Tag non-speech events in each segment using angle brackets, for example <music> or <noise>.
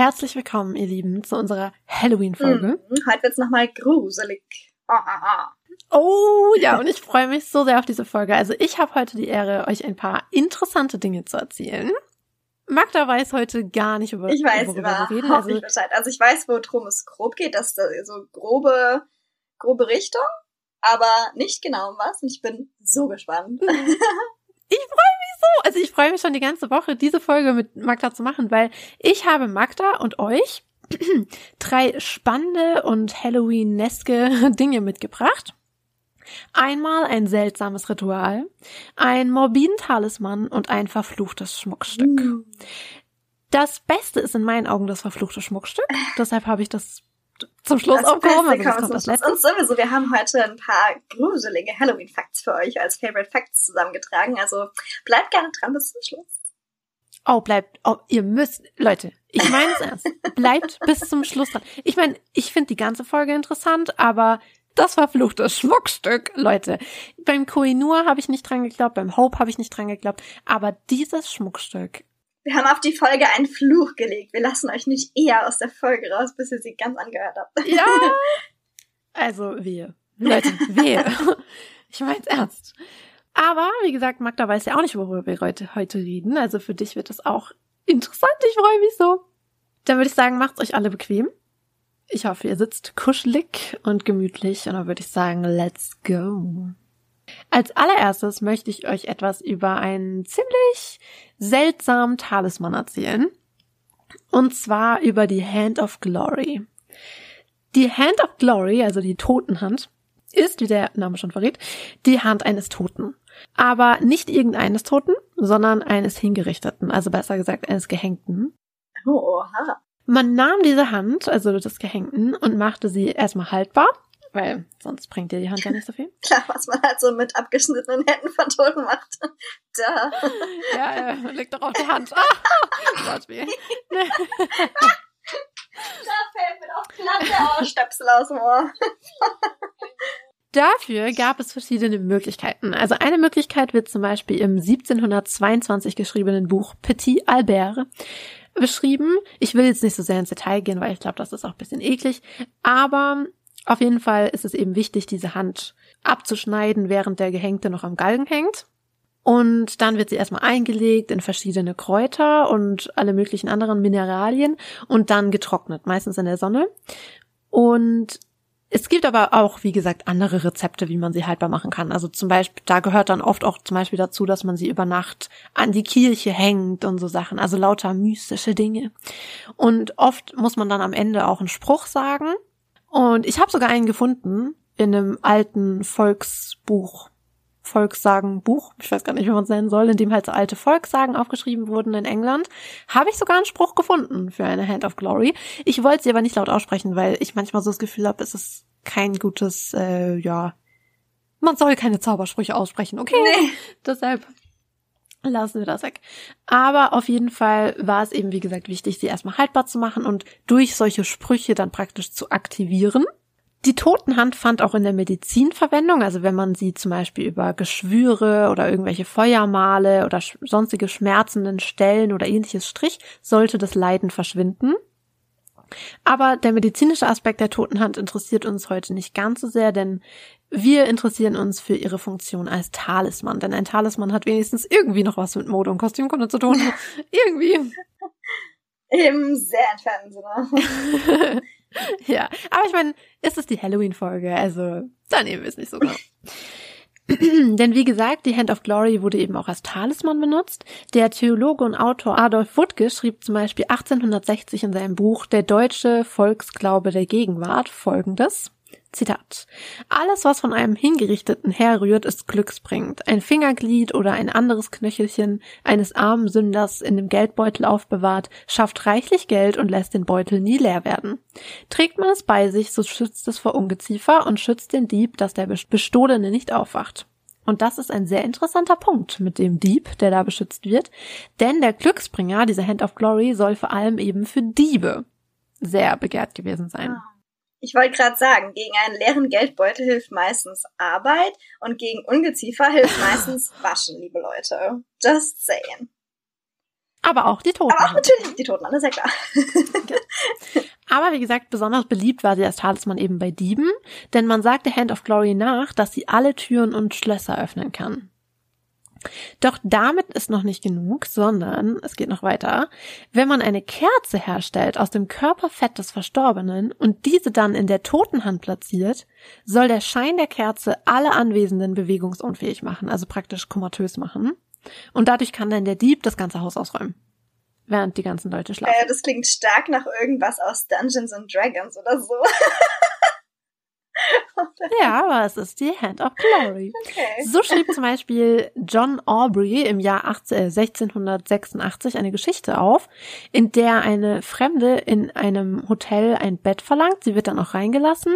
herzlich willkommen, ihr Lieben, zu unserer Halloween-Folge. Mhm, heute wird's nochmal gruselig. Ah, ah, ah. Oh ja, <laughs> und ich freue mich so sehr auf diese Folge. Also ich habe heute die Ehre, euch ein paar interessante Dinge zu erzählen. Magda weiß heute gar nicht, über Ich weiß worüber wir reden. nicht Also, Bescheid. Also ich weiß, worum es grob geht, das ist so grobe, grobe Richtung, aber nicht genau um was. Und ich bin so gespannt. <laughs> ich freue mich so. Also ich freue mich schon die ganze Woche, diese Folge mit Magda zu machen, weil ich habe Magda und euch <clears throat> drei spannende und Halloween-eske <laughs> Dinge mitgebracht. Einmal ein seltsames Ritual, ein morbiden Talisman und ein verfluchtes Schmuckstück. Mhm. Das Beste ist in meinen Augen das verfluchte Schmuckstück. <laughs> Deshalb habe ich das zum Schluss Das aufgehoben. Beste Also das kommt Schluss. letztes. Und sowieso, wir haben heute ein paar gruselige Halloween-Facts für euch als Favorite Facts zusammengetragen. Also bleibt gerne dran bis zum Schluss. Oh, bleibt, oh, ihr müsst, Leute, ich meine es ernst. <laughs> Bleibt bis zum Schluss dran. Ich meine, ich finde die ganze Folge interessant, aber das verfluchte Schmuckstück, Leute. Beim Koinur habe ich nicht dran geglaubt, beim Hope habe ich nicht dran geglaubt, aber dieses Schmuckstück, Wir haben auf die Folge einen Fluch gelegt. Wir lassen euch nicht eher aus der Folge raus, bis ihr sie ganz angehört habt. ja, <laughs> also wehe. Leute, wehe. <laughs> Ich meine es ernst. Aber, wie gesagt, Magda weiß ja auch nicht, worüber wir heute, heute reden. Also für dich wird das auch interessant. Ich freue mich so. Dann würde ich sagen, macht's euch alle bequem. Ich hoffe, ihr sitzt kuschelig und gemütlich. Und dann würde ich sagen, let's go. Als allererstes möchte ich euch etwas über einen ziemlich seltsamen Talisman erzählen. Und zwar über die Hand of Glory. Die Hand of Glory, also die Totenhand, ist, wie der Name schon verrät, die Hand eines Toten. Aber nicht irgendeines Toten, sondern eines Hingerichteten, also besser gesagt eines Gehängten. Oh, oha. Man nahm diese Hand, also des Gehängten, und machte sie erstmal haltbar, weil sonst bringt dir die Hand ja nicht so viel. <laughs> Klar, was man halt so mit abgeschnittenen Händen von Toten macht. <laughs> Da. Ja, äh, liegt doch auf der Hand. Ah, Wortspiel. <laughs> Da fällt mir auch glatt der Ohrstöpsel aus dem Ohr. Dafür gab es verschiedene Möglichkeiten. Also eine Möglichkeit wird zum Beispiel im 1722 geschriebenen Buch Petit Albert beschrieben. Ich will jetzt nicht so sehr ins Detail gehen, weil ich glaube, das ist auch ein bisschen eklig. Aber auf jeden Fall ist es eben wichtig, diese Hand abzuschneiden, während der Gehängte noch am Galgen hängt. Und dann wird sie erstmal eingelegt in verschiedene Kräuter und alle möglichen anderen Mineralien und dann getrocknet, meistens in der Sonne. Und es gibt aber auch, wie gesagt, andere Rezepte, wie man sie haltbar machen kann. Also zum Beispiel, da gehört dann oft auch zum Beispiel dazu, dass man sie über Nacht an die Kirche hängt und so Sachen. Also lauter mystische Dinge. Und oft muss man dann am Ende auch einen Spruch sagen. Und ich habe sogar einen gefunden in einem alten Volksbuch. Volkssagenbuch, ich weiß gar nicht, wie man es nennen soll, in dem halt so alte Volkssagen aufgeschrieben wurden in England, habe ich sogar einen Spruch gefunden für eine Hand of Glory. Ich wollte sie aber nicht laut aussprechen, weil ich manchmal so das Gefühl habe, es ist kein gutes, äh, ja, man soll keine Zaubersprüche aussprechen, okay? Nee. <laughs> Deshalb lassen wir das weg. Aber auf jeden Fall war es eben, wie gesagt, wichtig, sie erstmal haltbar zu machen und durch solche Sprüche dann praktisch zu aktivieren. Die Totenhand fand auch in der Medizin Verwendung, also wenn man sie zum Beispiel über Geschwüre oder irgendwelche Feuermale oder sonstige schmerzenden Stellen oder ähnliches strich, sollte das Leiden verschwinden. Aber der medizinische Aspekt der Totenhand interessiert uns heute nicht ganz so sehr, denn wir interessieren uns für ihre Funktion als Talisman, denn ein Talisman hat wenigstens irgendwie noch was mit Mode und Kostümkunde zu tun. <laughs> irgendwie. Im sehr entfernten Sinne. <laughs> ja, aber ich meine, es ist die Halloween-Folge, also da nehmen wir es nicht so genau. <clears throat> Denn wie gesagt, die Hand of Glory wurde eben auch als Talisman benutzt. Der Theologe und Autor Adolf Wuttke schrieb zum Beispiel 1860 in seinem Buch Der deutsche Volksglaube der Gegenwart folgendes. Zitat. Alles, was von einem Hingerichteten herrührt, ist glücksbringend. Ein Fingerglied oder ein anderes Knöchelchen eines armen Sünders in dem Geldbeutel aufbewahrt, schafft reichlich Geld und lässt den Beutel nie leer werden. Trägt man es bei sich, so schützt es vor Ungeziefer und schützt den Dieb, dass der Bestohlene nicht aufwacht. Und das ist ein sehr interessanter Punkt mit dem Dieb, der da beschützt wird, denn der Glücksbringer, diese Hand of Glory, soll vor allem eben für Diebe sehr begehrt gewesen sein. Ich wollte gerade sagen, gegen einen leeren Geldbeutel hilft meistens Arbeit und gegen Ungeziefer hilft <laughs> meistens Waschen, liebe Leute. Just saying. Aber auch die Toten. Aber auch natürlich die Toten, alles ja klar. Aber wie gesagt, besonders beliebt war sie als Talisman eben bei Dieben, denn man sagte Hand of Glory nach, dass sie alle Türen und Schlösser öffnen kann. Doch damit ist noch nicht genug, sondern es geht noch weiter. Wenn man eine Kerze herstellt aus dem Körperfett des Verstorbenen und diese dann in der Totenhand platziert, soll der Schein der Kerze alle Anwesenden bewegungsunfähig machen, also praktisch komatös machen. Und dadurch kann dann der Dieb das ganze Haus ausräumen. Während die ganzen Leute schlafen. Äh, das klingt stark nach irgendwas aus Dungeons and Dragons oder so. <laughs> ja, aber es ist die Hand of Glory. Okay. So schrieb zum Beispiel John Aubrey im Jahr 18, äh, 1686 eine Geschichte auf, in der eine Fremde in einem Hotel ein Bett verlangt. Sie wird dann auch reingelassen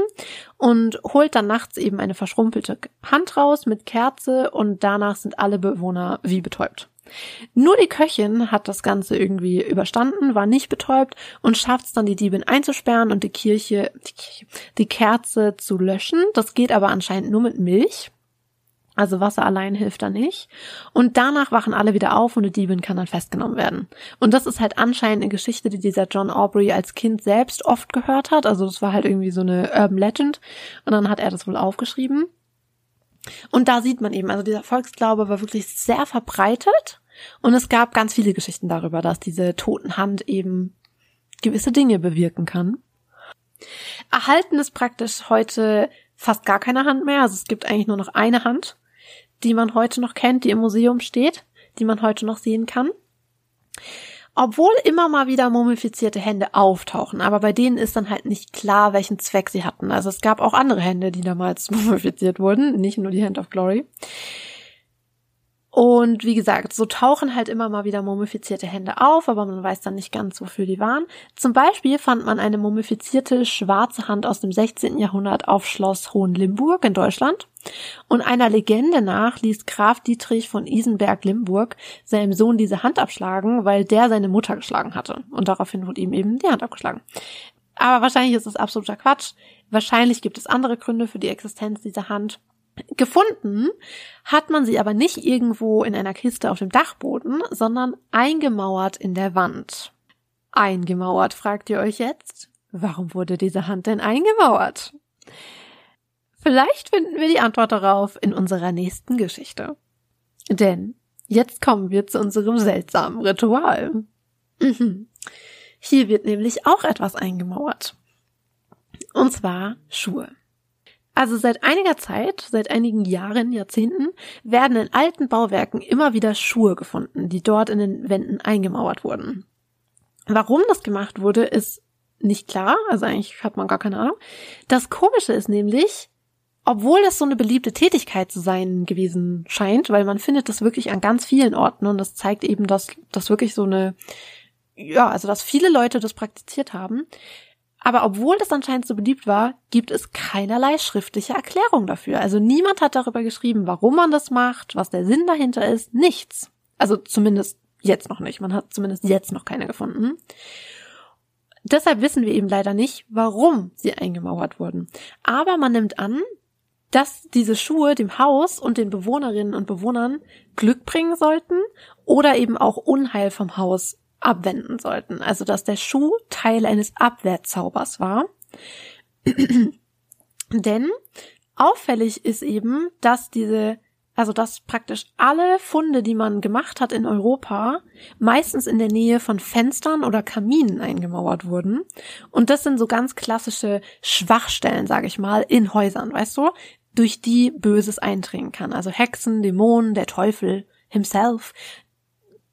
und holt dann nachts eben eine verschrumpelte Hand raus mit Kerze und danach sind alle Bewohner wie betäubt. Nur die Köchin hat das Ganze irgendwie überstanden, war nicht betäubt und schafft es dann, die Diebin einzusperren und die Kirche, die Kirche, die Kerze zu löschen. Das geht aber anscheinend nur mit Milch. Also Wasser allein hilft da nicht. Und danach wachen alle wieder auf und die Diebin kann dann festgenommen werden. Und das ist halt anscheinend eine Geschichte, die dieser John Aubrey als Kind selbst oft gehört hat. Also das war halt irgendwie so eine Urban Legend. Und dann hat er das wohl aufgeschrieben. Und da sieht man eben, also dieser Volksglaube war wirklich sehr verbreitet und es gab ganz viele Geschichten darüber, dass diese Totenhand eben gewisse Dinge bewirken kann. Erhalten ist praktisch heute fast gar keine Hand mehr. Also es gibt eigentlich nur noch eine Hand, die man heute noch kennt, die im Museum steht, die man heute noch sehen kann. Obwohl immer mal wieder mumifizierte Hände auftauchen, aber bei denen ist dann halt nicht klar, welchen Zweck sie hatten. Also es gab auch andere Hände, die damals <laughs> mumifiziert wurden, nicht nur die Hand of Glory. Und wie gesagt, so tauchen halt immer mal wieder mumifizierte Hände auf, aber man weiß dann nicht ganz, wofür die waren. Zum Beispiel fand man eine mumifizierte schwarze Hand aus dem 16. Jahrhundert auf Schloss Hohenlimburg in Deutschland. Und einer Legende nach ließ Graf Dietrich von Isenberg-Limburg seinem Sohn diese Hand abschlagen, weil der seine Mutter geschlagen hatte. Und daraufhin wurde ihm eben die Hand abgeschlagen. Aber wahrscheinlich ist das absoluter Quatsch. Wahrscheinlich gibt es andere Gründe für die Existenz dieser Hand. Gefunden hat man sie aber nicht irgendwo in einer Kiste auf dem Dachboden, sondern eingemauert in der Wand. Eingemauert, fragt ihr euch jetzt? Warum wurde diese Hand denn eingemauert? Vielleicht finden wir die Antwort darauf in unserer nächsten Geschichte. Denn jetzt kommen wir zu unserem seltsamen Ritual. Mhm. Hier wird nämlich auch etwas eingemauert. Und zwar Schuhe. Also seit einiger Zeit, seit einigen Jahren, Jahrzehnten, werden in alten Bauwerken immer wieder Schuhe gefunden, die dort in den Wänden eingemauert wurden. Warum das gemacht wurde, ist nicht klar, also eigentlich hat man gar keine Ahnung. Das Komische ist nämlich, obwohl das so eine beliebte Tätigkeit zu sein gewesen scheint, weil man findet das wirklich an ganz vielen Orten und das zeigt eben, dass das wirklich so eine, ja, also dass viele Leute das praktiziert haben, aber obwohl das anscheinend so beliebt war, gibt es keinerlei schriftliche Erklärung dafür. Also niemand hat darüber geschrieben, warum man das macht, was der Sinn dahinter ist. Nichts. Also zumindest jetzt noch nicht. Man hat zumindest jetzt noch keine gefunden. Deshalb wissen wir eben leider nicht, warum sie eingemauert wurden. Aber man nimmt an, dass diese Schuhe dem Haus und den Bewohnerinnen und Bewohnern Glück bringen sollten oder eben auch Unheil vom Haus abwenden sollten. Also dass der Schuh Teil eines Abwehrzaubers war. <clears throat> Denn auffällig ist eben, dass diese, also dass praktisch alle Funde, die man gemacht hat in Europa, meistens in der Nähe von Fenstern oder Kaminen eingemauert wurden. Und das sind so ganz klassische Schwachstellen, sage ich mal, in Häusern, weißt du, durch die Böses eindringen kann. Also Hexen, Dämonen, der Teufel himself,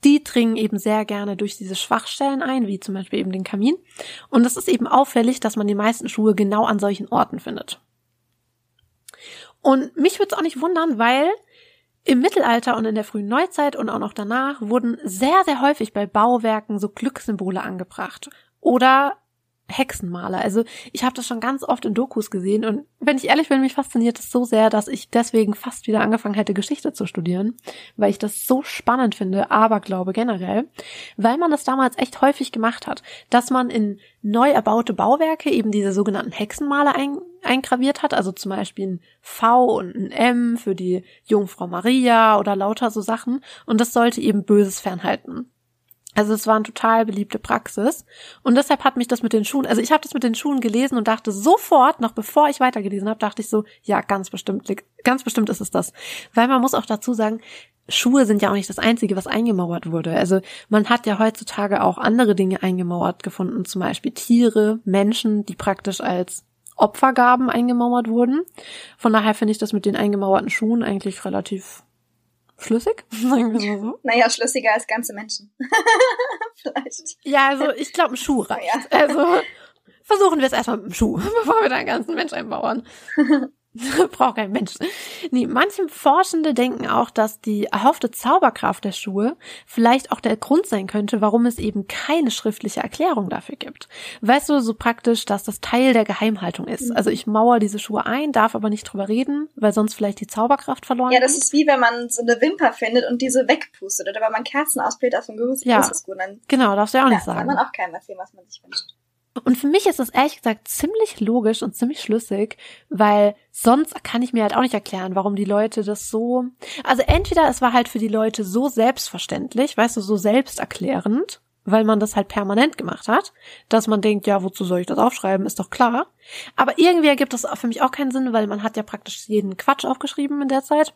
die dringen eben sehr gerne durch diese Schwachstellen ein, wie zum Beispiel eben den Kamin. Und es ist eben auffällig, dass man die meisten Schuhe genau an solchen Orten findet. Und mich würde es auch nicht wundern, weil im Mittelalter und in der frühen Neuzeit und auch noch danach wurden sehr, sehr häufig bei Bauwerken so Glückssymbole angebracht. Oder Hexenmaler. Also ich habe das schon ganz oft in Dokus gesehen und wenn ich ehrlich bin, mich fasziniert es so sehr, dass ich deswegen fast wieder angefangen hätte, Geschichte zu studieren, weil ich das so spannend finde, aber glaube generell, weil man das damals echt häufig gemacht hat, dass man in neu erbaute Bauwerke eben diese sogenannten Hexenmaler ein, eingraviert hat, also zum Beispiel ein V und ein M für die Jungfrau Maria oder lauter so Sachen und das sollte eben Böses fernhalten. Also es war eine total beliebte Praxis. Und deshalb hat mich das mit den Schuhen, also ich habe das mit den Schuhen gelesen und dachte sofort, noch bevor ich weitergelesen habe, dachte ich so, ja, ganz bestimmt, ganz bestimmt ist es das. Weil man muss auch dazu sagen, Schuhe sind ja auch nicht das Einzige, was eingemauert wurde. Also man hat ja heutzutage auch andere Dinge eingemauert gefunden, zum Beispiel Tiere, Menschen, die praktisch als Opfergaben eingemauert wurden. Von daher finde ich das mit den eingemauerten Schuhen eigentlich relativ Schlüssig? <laughs> Sagen wir so. Naja, schlüssiger als ganze Menschen. <laughs> Vielleicht. Ja, also ich glaube, ein Schuh reicht. Ja. Also versuchen wir es erstmal mit dem Schuh, <laughs> bevor wir da einen ganzen Mensch einbauen. <laughs> Braucht kein Mensch. Nee, manche Forschende denken auch, dass die erhoffte Zauberkraft der Schuhe vielleicht auch der Grund sein könnte, warum es eben keine schriftliche Erklärung dafür gibt. Weißt du, so praktisch, dass das Teil der Geheimhaltung ist. Mhm. Also ich mauer diese Schuhe ein, darf aber nicht drüber reden, weil sonst vielleicht die Zauberkraft verloren Ja, das ist wie wenn man so eine Wimper findet und diese wegpustet oder wenn man Kerzen ausbläht auf dem Gerüst. Ja, genau, darfst du ja auch nicht sagen. Kann man auch keinem erzählen, was man sich wünscht. Und für mich ist das ehrlich gesagt ziemlich logisch und ziemlich schlüssig, weil sonst kann ich mir halt auch nicht erklären, warum die Leute das so. Also entweder es war halt für die Leute so selbstverständlich, weißt du, so selbsterklärend, weil man das halt permanent gemacht hat, dass man denkt, ja, wozu soll ich das aufschreiben, ist doch klar. Aber irgendwie ergibt das für mich auch keinen Sinn, weil man hat ja praktisch jeden Quatsch aufgeschrieben in der Zeit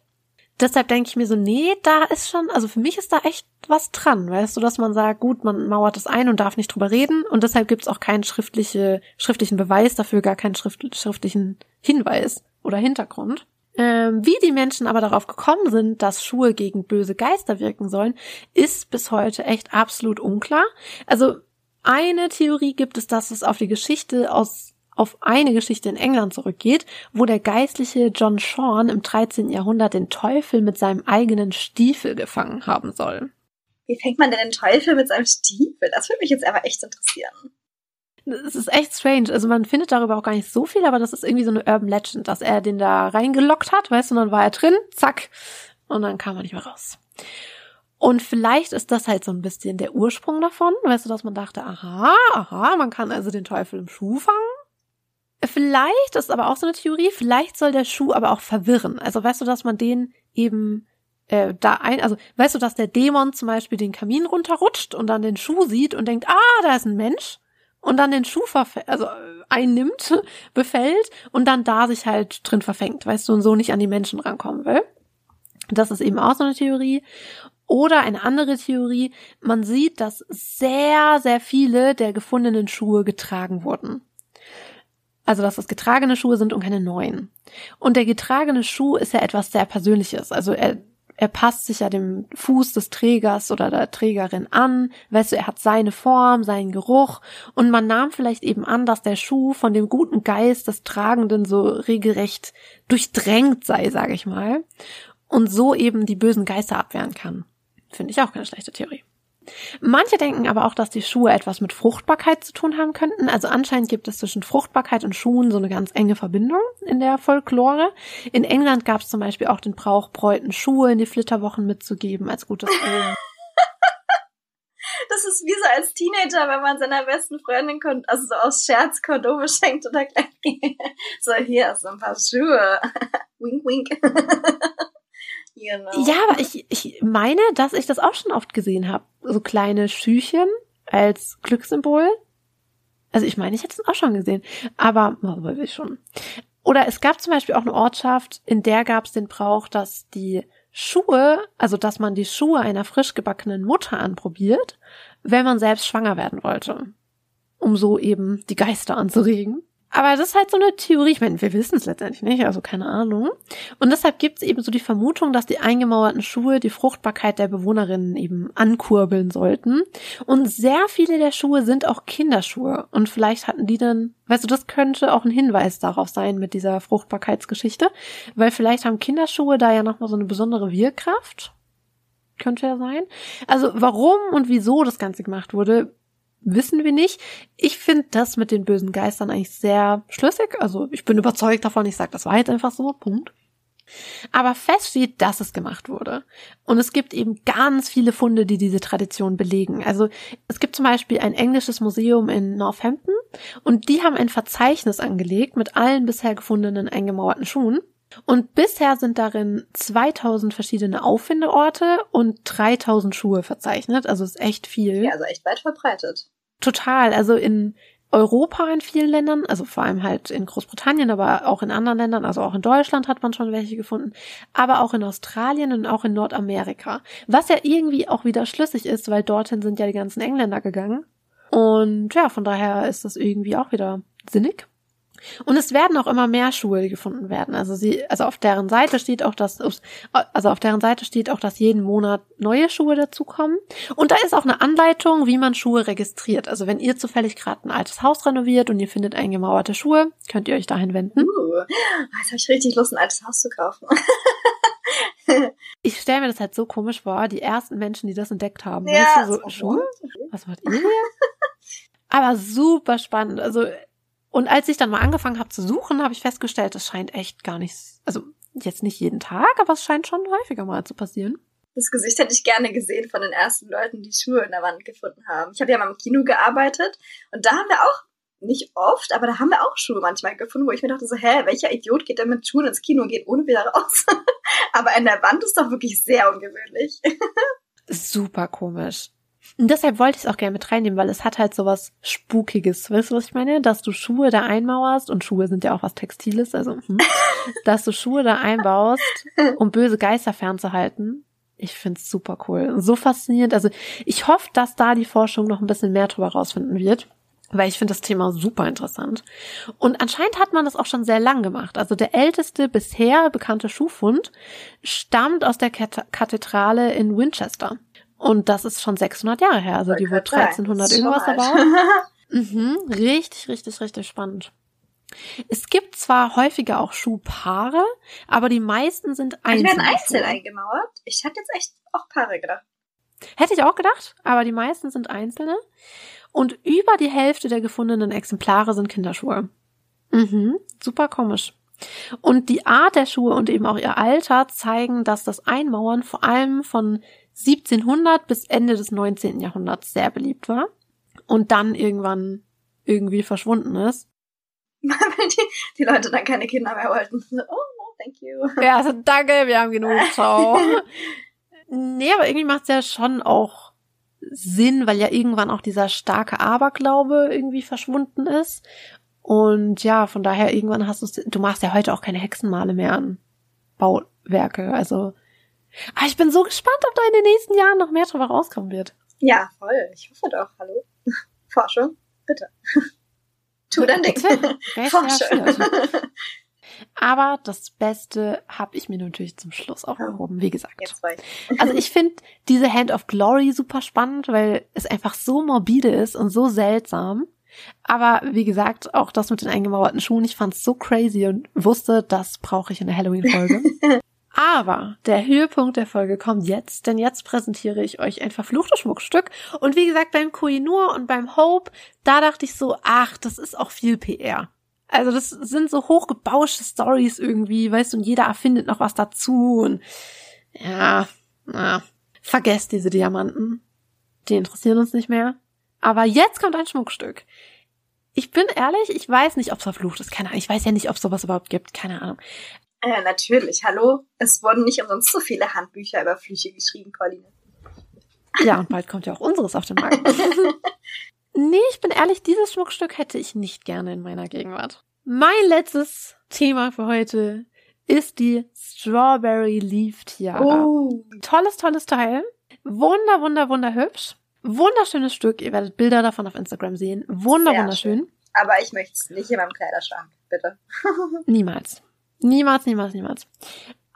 deshalb denke ich mir so, nee, da ist schon, also für mich ist da echt was dran, weißt du, dass man sagt, gut, man mauert es ein und darf nicht drüber reden und deshalb gibt's auch keinen schriftliche, schriftlichen Beweis dafür, gar keinen schrift, schriftlichen Hinweis oder Hintergrund. Ähm, wie die Menschen aber darauf gekommen sind, dass Schuhe gegen böse Geister wirken sollen, ist bis heute echt absolut unklar. Also eine Theorie gibt es, dass es auf die Geschichte aus auf eine Geschichte in England zurückgeht, wo der geistliche John Sean im 13. Jahrhundert den Teufel mit seinem eigenen Stiefel gefangen haben soll. Wie fängt man denn den Teufel mit seinem Stiefel? Das würde mich jetzt aber echt interessieren. Das ist echt strange. Also man findet darüber auch gar nicht so viel, aber das ist irgendwie so eine Urban Legend, dass er den da reingelockt hat, weißt du, und dann war er drin, zack, und dann kam er nicht mehr raus. Und vielleicht ist das halt so ein bisschen der Ursprung davon, weißt du, dass man dachte, aha, aha, man kann also den Teufel im Schuh fangen. Vielleicht ist aber auch so eine Theorie, vielleicht soll der Schuh aber auch verwirren. Also weißt du, dass man den eben äh, da ein, also weißt du, dass der Dämon zum Beispiel den Kamin runterrutscht und dann den Schuh sieht und denkt, ah, da ist ein Mensch und dann den Schuh also äh, einnimmt, <laughs> befällt und dann da sich halt drin verfängt, weißt du, und so nicht an die Menschen rankommen will. Das ist eben auch so eine Theorie. Oder eine andere Theorie, man sieht, dass sehr, sehr viele der gefundenen Schuhe getragen wurden. Also, dass das getragene Schuhe sind und keine neuen. Und der getragene Schuh ist ja etwas sehr Persönliches. Also er, er passt sich ja dem Fuß des Trägers oder der Trägerin an. Weißt du, er hat seine Form, seinen Geruch. Und man nahm vielleicht eben an, dass der Schuh von dem guten Geist des Tragenden so regelrecht durchdrängt sei, sage ich mal. Und so eben die bösen Geister abwehren kann. Finde ich auch keine schlechte Theorie. Manche denken aber auch, dass die Schuhe etwas mit Fruchtbarkeit zu tun haben könnten. Also anscheinend gibt es zwischen Fruchtbarkeit und Schuhen so eine ganz enge Verbindung in der Folklore. In England gab es zum Beispiel auch den Brauch, Bräuten Schuhe in die Flitterwochen mitzugeben als gutes Omen. <laughs> Das ist wie so als Teenager, wenn man seiner besten Freundin, also so aus Scherz Kondome schenkt oder gleich <laughs> so hier so ein paar Schuhe. <laughs> wink, wink. Genau. Ja, aber ich, ich meine, dass ich das auch schon oft gesehen habe. So kleine Schüchen als Glückssymbol. Also ich meine, ich hätte es auch schon gesehen. Aber, oh, weiß ich schon. Oder es gab zum Beispiel auch eine Ortschaft, in der gab es den Brauch, dass die Schuhe, also dass man die Schuhe einer frisch gebackenen Mutter anprobiert, wenn man selbst schwanger werden wollte. Um so eben die Geister anzuregen. Aber das ist halt so eine Theorie. Ich meine, wir wissen es letztendlich nicht, also keine Ahnung. Und deshalb gibt es eben so die Vermutung, dass die eingemauerten Schuhe die Fruchtbarkeit der Bewohnerinnen eben ankurbeln sollten. Und sehr viele der Schuhe sind auch Kinderschuhe. Und vielleicht hatten die dann, weißt du, das könnte auch ein Hinweis darauf sein mit dieser Fruchtbarkeitsgeschichte. Weil vielleicht haben Kinderschuhe da ja nochmal so eine besondere Wirkkraft. Könnte ja sein. Also warum und wieso das Ganze gemacht wurde, wissen wir nicht. Ich finde das mit den bösen Geistern eigentlich sehr schlüssig. Also ich bin überzeugt davon. Ich sage, das war jetzt einfach so. Punkt. Aber fest steht, dass es gemacht wurde. Und es gibt eben ganz viele Funde, die diese Tradition belegen. Also es gibt zum Beispiel ein englisches Museum in Northampton und die haben ein Verzeichnis angelegt mit allen bisher gefundenen eingemauerten Schuhen. Und bisher sind darin 2000 verschiedene Auffindeorte und 3000 Schuhe verzeichnet. Also ist echt viel. Ja, also echt weit verbreitet. Total. Also in Europa in vielen Ländern, also vor allem halt in Großbritannien, aber auch in anderen Ländern, also auch in Deutschland hat man schon welche gefunden, aber auch in Australien und auch in Nordamerika. Was ja irgendwie auch wieder schlüssig ist, weil dorthin sind ja die ganzen Engländer gegangen. Und ja, von daher ist das irgendwie auch wieder sinnig. Und es werden auch immer mehr Schuhe gefunden werden. Also sie, also auf deren Seite steht auch, dass, also auf deren Seite steht auch, dass jeden Monat neue Schuhe dazukommen. Und da ist auch eine Anleitung, wie man Schuhe registriert. Also wenn ihr zufällig gerade ein altes Haus renoviert und ihr findet eingemauerte Schuhe, könnt ihr euch dahin wenden. Uh, jetzt habe ich richtig Lust, ein altes Haus zu kaufen. <laughs> ich stelle mir das halt so komisch vor, die ersten Menschen, die das entdeckt haben. Ja, weißt du, so Schuhe? Was macht ihr hier? Aber super spannend. Also und als ich dann mal angefangen habe zu suchen, habe ich festgestellt, es scheint echt gar nicht, also jetzt nicht jeden Tag, aber es scheint schon häufiger mal zu passieren. Das Gesicht hätte ich gerne gesehen von den ersten Leuten, die Schuhe in der Wand gefunden haben. Ich habe ja mal im Kino gearbeitet und da haben wir auch, nicht oft, aber da haben wir auch Schuhe manchmal gefunden, wo ich mir dachte so, hä, welcher Idiot geht denn mit Schuhen ins Kino und geht ohne wieder raus? <laughs> aber in der Wand ist doch wirklich sehr ungewöhnlich. <laughs> Super komisch. Und deshalb wollte ich es auch gerne mit reinnehmen, weil es hat halt sowas Spukiges. Weißt du, was ich meine? Dass du Schuhe da einmauerst, und Schuhe sind ja auch was Textiles, also, hm, <laughs> dass du Schuhe da einbaust, um böse Geister fernzuhalten. Ich find's super cool. So faszinierend. Also, ich hoffe, dass da die Forschung noch ein bisschen mehr drüber rausfinden wird. Weil ich finde das Thema super interessant. Und anscheinend hat man das auch schon sehr lang gemacht. Also der älteste bisher bekannte Schuhfund stammt aus der Kathedrale in Winchester. Und das ist schon 600 Jahre her. Also die wurde 1300 irgendwas erbaut. <laughs> mhm, richtig, richtig, richtig spannend. Es gibt zwar häufiger auch Schuhpaare, aber die meisten sind einzeln. Die werden einzeln eingemauert. Ich hätte jetzt echt auch Paare gedacht. Hätte ich auch gedacht, aber die meisten sind einzelne. Und über die Hälfte der gefundenen Exemplare sind Kinderschuhe. Mhm, super komisch. Und die Art der Schuhe und eben auch ihr Alter zeigen, dass das Einmauern vor allem von 1700 bis Ende des 19. Jahrhunderts sehr beliebt war und dann irgendwann irgendwie verschwunden ist. <laughs> Weil die, die Leute dann keine Kinder mehr wollten. oh, no, thank you. Ja, also danke, wir haben genug, <laughs> ciao. nee, aber irgendwie macht es ja schon auch Sinn, weil ja irgendwann auch dieser starke Aberglaube irgendwie verschwunden ist. Und ja, von daher irgendwann hast du du machst ja heute auch keine Hexenmale mehr an Bauwerke, also aber ich bin so gespannt, ob da in den nächsten Jahren noch mehr drüber rauskommen wird. Ja, voll. Ich hoffe doch. Hallo. <laughs> Forschung, bitte. <laughs> tu dein Ding. Forschung. <laughs> Aber das Beste habe ich mir natürlich zum Schluss aufgehoben, wie gesagt. Also ich finde diese Hand of Glory super spannend, weil es einfach so morbide ist und so seltsam. Aber wie gesagt, auch das mit den eingemauerten Schuhen, ich fand's so crazy und wusste, das brauche ich in der Halloween-Folge. Aber der Höhepunkt der Folge kommt jetzt, denn jetzt präsentiere ich euch ein verfluchtes Schmuckstück. Und wie gesagt, beim Koinur und beim Hope, da dachte ich so, ach, das ist auch viel PR. Also das sind so hochgebauschte Stories irgendwie, weißt du, und jeder erfindet noch was dazu und ja, na, vergesst diese Diamanten. Die interessieren uns nicht mehr. Aber jetzt kommt ein Schmuckstück. Ich bin ehrlich, ich weiß nicht, ob es verflucht ist. Keine Ahnung. Ich weiß ja nicht, ob sowas überhaupt gibt. Keine Ahnung. Äh, natürlich, hallo. Es wurden nicht umsonst so viele Handbücher über Flüche geschrieben, Pauline. Ja, und bald kommt ja auch unseres auf den Markt. <laughs> nee, ich bin ehrlich, dieses Schmuckstück hätte ich nicht gerne in meiner Gegenwart. Mein letztes Thema für heute ist die Strawberry Leaf Tiara. Oh. Tolles, tolles Teil. Wunder, wunder, wunderhübsch. Wunderschönes Stück. Ihr werdet Bilder davon auf Instagram sehen. Wunder, Sehr wunderschön. Schön. Aber ich möchte es nicht in meinem Kleiderschrank, bitte. <laughs> Niemals. Niemals, niemals, niemals.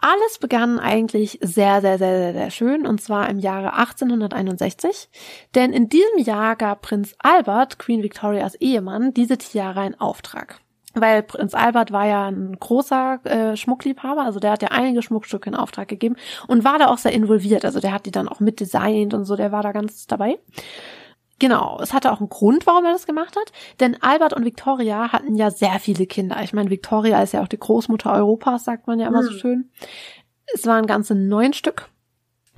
Alles begann eigentlich sehr, sehr, sehr, sehr, sehr schön und zwar im Jahre 1861. Denn in diesem Jahr gab Prinz Albert, Queen Victorias Ehemann, diese Tiara in Auftrag. Weil Prinz Albert war ja ein großer äh, Schmuckliebhaber, also der hat ja einige Schmuckstücke in Auftrag gegeben und war da auch sehr involviert. Also der hat die dann auch mitdesignt und so, der war da ganz dabei. Genau, es hatte auch einen Grund, warum er das gemacht hat, denn Albert und Victoria hatten ja sehr viele Kinder. Ich meine, Victoria ist ja auch die Großmutter Europas, sagt man ja immer hm. so schön. Es waren ganze neun Stück.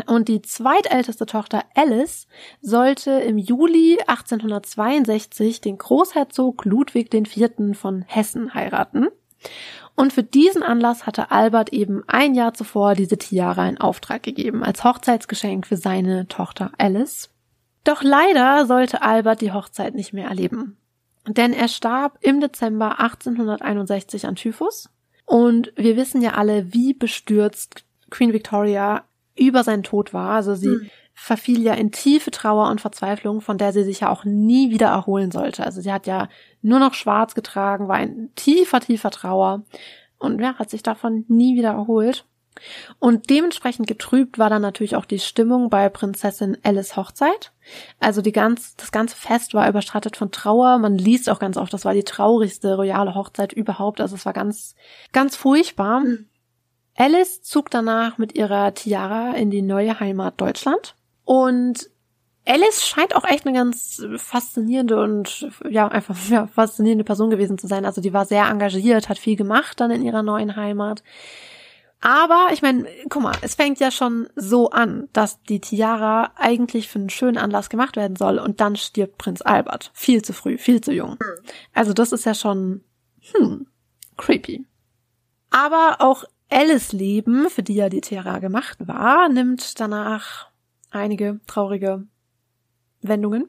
Und die zweitälteste Tochter Alice sollte im Juli 1862 den Großherzog Ludwig IV. von Hessen heiraten. Und für diesen Anlass hatte Albert eben ein Jahr zuvor diese Tiara in Auftrag gegeben, als Hochzeitsgeschenk für seine Tochter Alice. Doch leider sollte Albert die Hochzeit nicht mehr erleben. Denn er starb im Dezember 1861 an Typhus. Und wir wissen ja alle, wie bestürzt Queen Victoria über seinen Tod war. Also sie hm. verfiel ja in tiefe Trauer und Verzweiflung, von der sie sich ja auch nie wieder erholen sollte. Also sie hat ja nur noch schwarz getragen, war in tiefer, tiefer Trauer und ja, hat sich davon nie wieder erholt. Und dementsprechend getrübt war dann natürlich auch die Stimmung bei Prinzessin Alice Hochzeit. Also die ganz, das ganze Fest war überschattet von Trauer. Man liest auch ganz oft, das war die traurigste royale Hochzeit überhaupt. Also es war ganz, ganz furchtbar. Mhm. Alice zog danach mit ihrer Tiara in die neue Heimat Deutschland und Alice scheint auch echt eine ganz faszinierende und ja, einfach ja, faszinierende Person gewesen zu sein. Also die war sehr engagiert, hat viel gemacht dann in ihrer neuen Heimat. Aber ich meine, guck mal, es fängt ja schon so an, dass die Tiara eigentlich für einen schönen Anlass gemacht werden soll und dann stirbt Prinz Albert. Viel zu früh, viel zu jung. Also das ist ja schon, hm, creepy. Aber auch Alice Leben, für die ja die Tiara gemacht war, nimmt danach einige traurige Wendungen.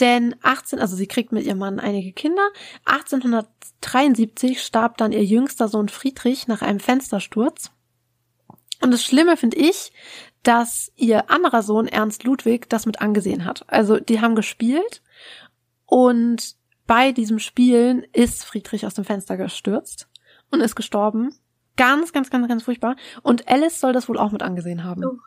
Denn 18, also sie kriegt mit ihrem Mann einige Kinder. 1873 starb dann ihr jüngster Sohn Friedrich nach einem Fenstersturz. Und das Schlimme finde ich, dass ihr anderer Sohn Ernst Ludwig das mit angesehen hat. Also die haben gespielt und bei diesem Spielen ist Friedrich aus dem Fenster gestürzt und ist gestorben. Ganz, ganz, ganz, ganz furchtbar. Und Alice soll das wohl auch mit angesehen haben. Oh.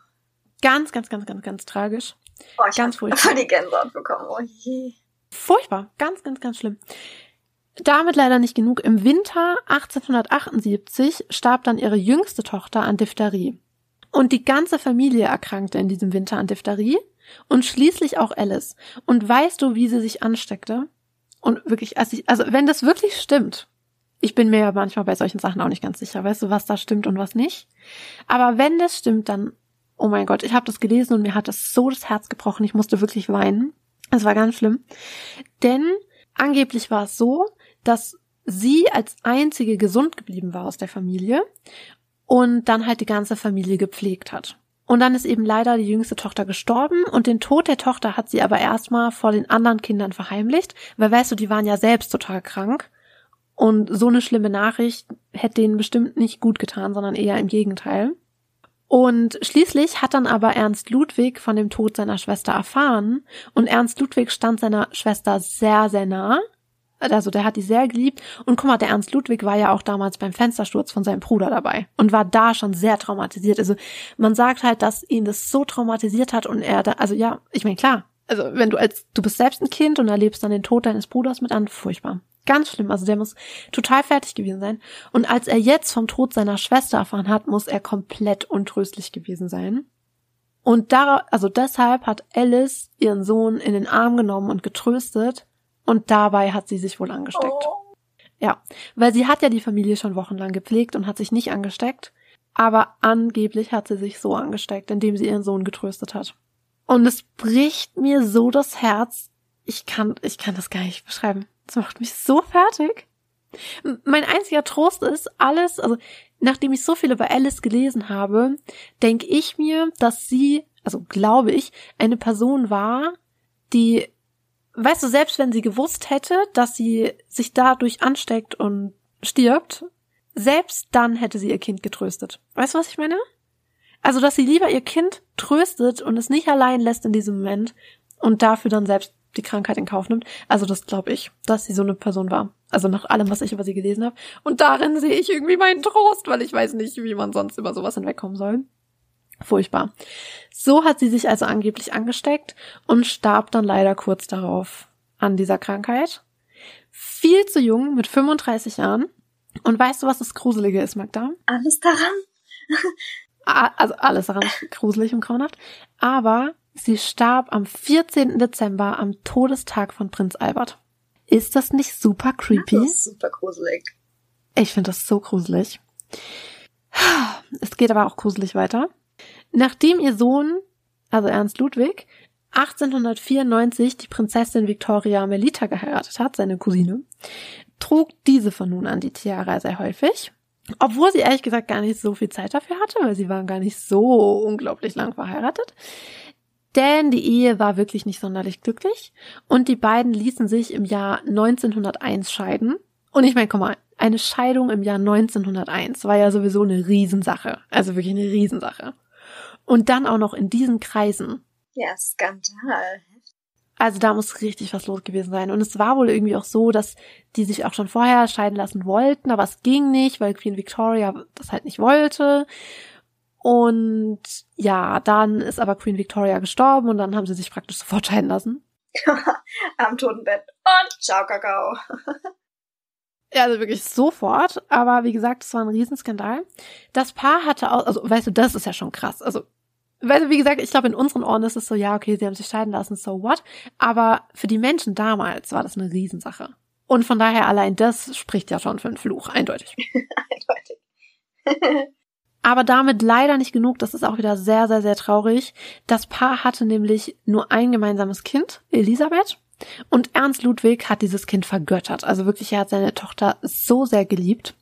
Ganz, ganz, ganz, ganz, ganz tragisch. Oh, ich ganz furchtbar. die Gänsehaut bekommen. Oh je. Furchtbar. Ganz, ganz, ganz schlimm. Damit leider nicht genug. Im Winter 1878 starb dann ihre jüngste Tochter an Diphtherie. Und die ganze Familie erkrankte in diesem Winter an Diphtherie und schließlich auch Alice. Und weißt du, wie sie sich ansteckte? Und wirklich, also, ich, also wenn das wirklich stimmt, ich bin mir ja manchmal bei solchen Sachen auch nicht ganz sicher, weißt du, was da stimmt und was nicht. Aber wenn das stimmt, dann, oh mein Gott, ich habe das gelesen und mir hat das so das Herz gebrochen, ich musste wirklich weinen. Es war ganz schlimm. Denn angeblich war es so, dass sie als einzige gesund geblieben war aus der Familie und dann halt die ganze Familie gepflegt hat. Und dann ist eben leider die jüngste Tochter gestorben und den Tod der Tochter hat sie aber erstmal vor den anderen Kindern verheimlicht, weil weißt du, die waren ja selbst total krank und so eine schlimme Nachricht hätte denen bestimmt nicht gut getan, sondern eher im Gegenteil. Und schließlich hat dann aber Ernst Ludwig von dem Tod seiner Schwester erfahren und Ernst Ludwig stand seiner Schwester sehr, sehr nah. Also der hat die sehr geliebt. Und guck mal, der Ernst Ludwig war ja auch damals beim Fenstersturz von seinem Bruder dabei und war da schon sehr traumatisiert. Also man sagt halt, dass ihn das so traumatisiert hat und er da, also ja, ich meine, klar, also wenn du als, du bist selbst ein Kind und erlebst dann den Tod deines Bruders mit an, furchtbar. Ganz schlimm. Also der muss total fertig gewesen sein. Und als er jetzt vom Tod seiner Schwester erfahren hat, muss er komplett untröstlich gewesen sein. Und da, also deshalb hat Alice ihren Sohn in den Arm genommen und getröstet. Und dabei hat sie sich wohl angesteckt. Oh. Ja, weil sie hat ja die Familie schon wochenlang gepflegt und hat sich nicht angesteckt. Aber angeblich hat sie sich so angesteckt, indem sie ihren Sohn getröstet hat. Und es bricht mir so das Herz. Ich kann, ich kann das gar nicht beschreiben. Das macht mich so fertig. Mein einziger Trost ist, alles, also nachdem ich so viel über Alice gelesen habe, denke ich mir, dass sie, also glaube ich, eine Person war, die, weißt du, selbst wenn sie gewusst hätte, dass sie sich dadurch ansteckt und stirbt, selbst dann hätte sie ihr Kind getröstet. Weißt du, was ich meine? Also, dass sie lieber ihr Kind tröstet und es nicht allein lässt in diesem Moment und dafür dann selbst die Krankheit in Kauf nimmt. Also das glaube ich, dass sie so eine Person war. Also nach allem, was ich über sie gelesen habe. Und darin sehe ich irgendwie meinen Trost, weil ich weiß nicht, wie man sonst über sowas hinwegkommen soll. Furchtbar. So hat sie sich also angeblich angesteckt und starb dann leider kurz darauf an dieser Krankheit. Viel zu jung, mit 35 Jahren. Und weißt du, was das Gruselige ist, Magda? Alles daran. also alles daran ist gruselig und grauenhaft. Aber Sie starb am 14. Dezember am Todestag von Prinz Albert. Ist das nicht super creepy? Das ist super gruselig. Ich finde das so gruselig. Es geht aber auch gruselig weiter. Nachdem ihr Sohn, also Ernst Ludwig, 1894 die Prinzessin Victoria Melita geheiratet hat, seine Cousine, trug diese von nun an die Tiara sehr häufig. Obwohl sie ehrlich gesagt gar nicht so viel Zeit dafür hatte, weil sie waren gar nicht so unglaublich lang verheiratet. Denn die Ehe war wirklich nicht sonderlich glücklich und die beiden ließen sich im Jahr 1901 scheiden. Und ich meine, guck mal, eine Scheidung im Jahr 1901 war ja sowieso eine Riesensache. Also wirklich eine Riesensache. Und dann auch noch in diesen Kreisen. Ja, Skandal. Also da muss richtig was los gewesen sein. Und es war wohl irgendwie auch so, dass die sich auch schon vorher scheiden lassen wollten, aber es ging nicht, weil Queen Victoria das halt nicht wollte. Und ja, dann ist aber Queen Victoria gestorben und dann haben sie sich praktisch sofort scheiden lassen. <laughs> Am Totenbett. Und ciao, Kakao. <laughs> Ja, also wirklich sofort. Aber wie gesagt, es war ein Riesenskandal. Das Paar hatte auch, also weißt du, das ist ja schon krass. Also weil, wie gesagt, ich glaube, in unseren Ohren ist es so, ja, okay, sie haben sich scheiden lassen, so what? Aber für die Menschen damals war das eine Riesensache. Und von daher allein das spricht ja schon für einen Fluch, eindeutig. <laughs> Eindeutig. <laughs> Aber damit leider nicht genug, das ist auch wieder sehr, sehr, sehr traurig. Das Paar hatte nämlich nur ein gemeinsames Kind, Elisabeth. Und Ernst Ludwig hat dieses Kind vergöttert. Also wirklich, er hat seine Tochter so sehr geliebt.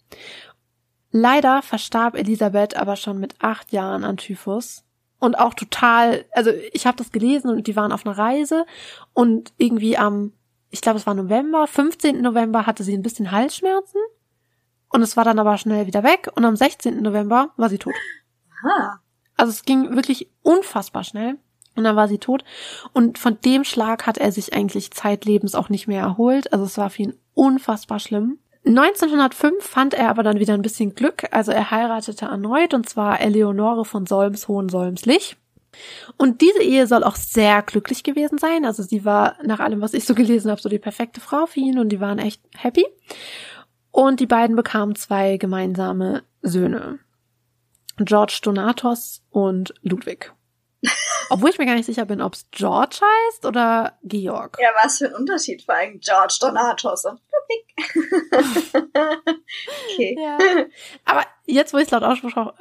Leider verstarb Elisabeth aber schon mit acht Jahren an Typhus und auch total, also ich habe das gelesen und die waren auf einer Reise und irgendwie am, ich glaube es war November, 15. November hatte sie ein bisschen Halsschmerzen und es war dann aber schnell wieder weg und am 16. November war sie tot. Aha. Also es ging wirklich unfassbar schnell und dann war sie tot und von dem Schlag hat er sich eigentlich zeitlebens auch nicht mehr erholt. Also es war für ihn unfassbar schlimm. 1905 fand er aber dann wieder ein bisschen Glück, also er heiratete erneut und zwar Eleonore von Solms Hohensolmslich. Und diese Ehe soll auch sehr glücklich gewesen sein. Also sie war nach allem, was ich so gelesen habe, so die perfekte Frau für ihn und die waren echt happy. Und die beiden bekamen zwei gemeinsame Söhne. George Donatos und Ludwig. Obwohl ich mir gar nicht sicher bin, ob es George heißt oder Georg. Ja, was für ein Unterschied vor allem George Donatos und Ludwig. <laughs> okay. Ja. Aber jetzt, wo ich es laut ausgesprochen,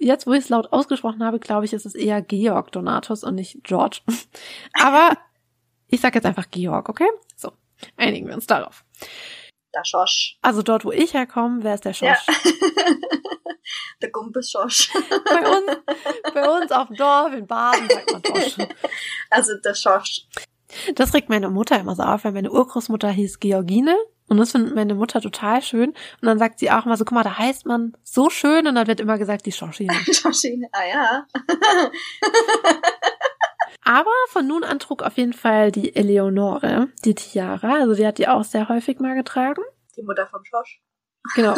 jetzt, wo ich es laut ausgesprochen habe, glaube ich, ist es eher Georg Donatus und nicht George. <laughs> Aber ich sage jetzt einfach Georg, okay? So, einigen wir uns darauf. Der Schosch. Also dort, wo ich herkomme, wer ist der Schosch? Ja. <laughs> <laughs> der Gumpelschosch. bei, uns, bei uns auf dem Dorf in Baden sagt man Schosch. <laughs> Also der Schosch. Das regt meine Mutter immer so auf, weil meine Urgroßmutter hieß Georgine und das findet meine Mutter total schön. Und dann sagt sie auch immer so, guck mal, da heißt man so schön und dann wird immer gesagt, die Schoschine. <laughs> Schoschine, ah ja. Aber von nun an trug auf jeden Fall die Eleonore die Tiara. Also die hat die auch sehr häufig mal getragen. Die Mutter vom Schosch. Genau.